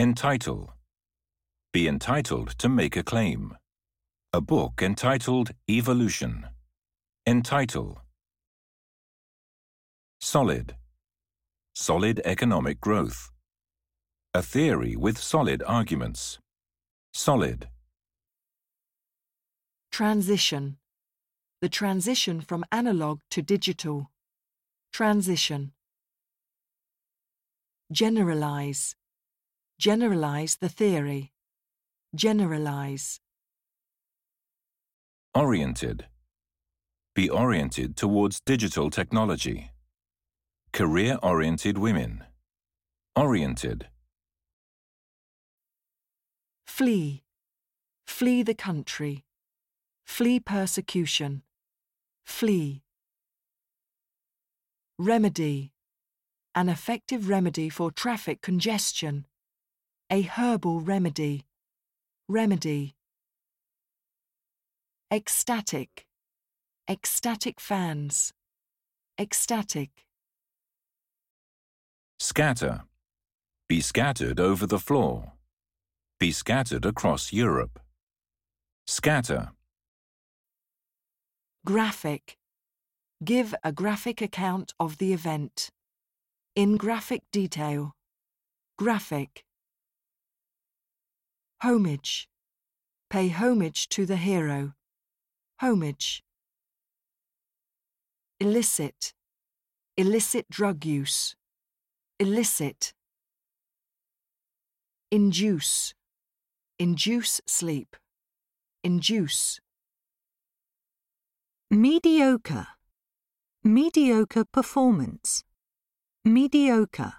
Entitle. Be entitled to make a claim. A book entitled Evolution. Entitle. Solid. Solid economic growth. A theory with solid arguments. Solid. Transition. The transition from analog to digital. Transition. Generalize. Generalize the theory. Generalize. Oriented. Be oriented towards digital technology. Career oriented women. Oriented. Flee. Flee the country. Flee persecution. Flee. Remedy. An effective remedy for traffic congestion. A herbal remedy. Remedy. Ecstatic. Ecstatic fans. Ecstatic. Scatter. Be scattered over the floor. Be scattered across Europe. Scatter. Graphic. Give a graphic account of the event. In graphic detail. Graphic. Homage. Pay homage to the hero. Homage. Illicit. Illicit drug use. Illicit. Induce. Induce sleep. Induce. Mediocre. Mediocre performance. Mediocre.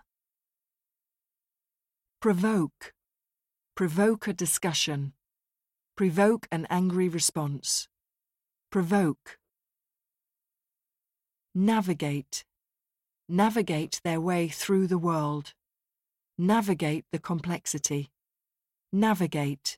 Provoke. Provoke a discussion. Provoke an angry response. Provoke. Navigate. Navigate their way through the world. Navigate the complexity. Navigate.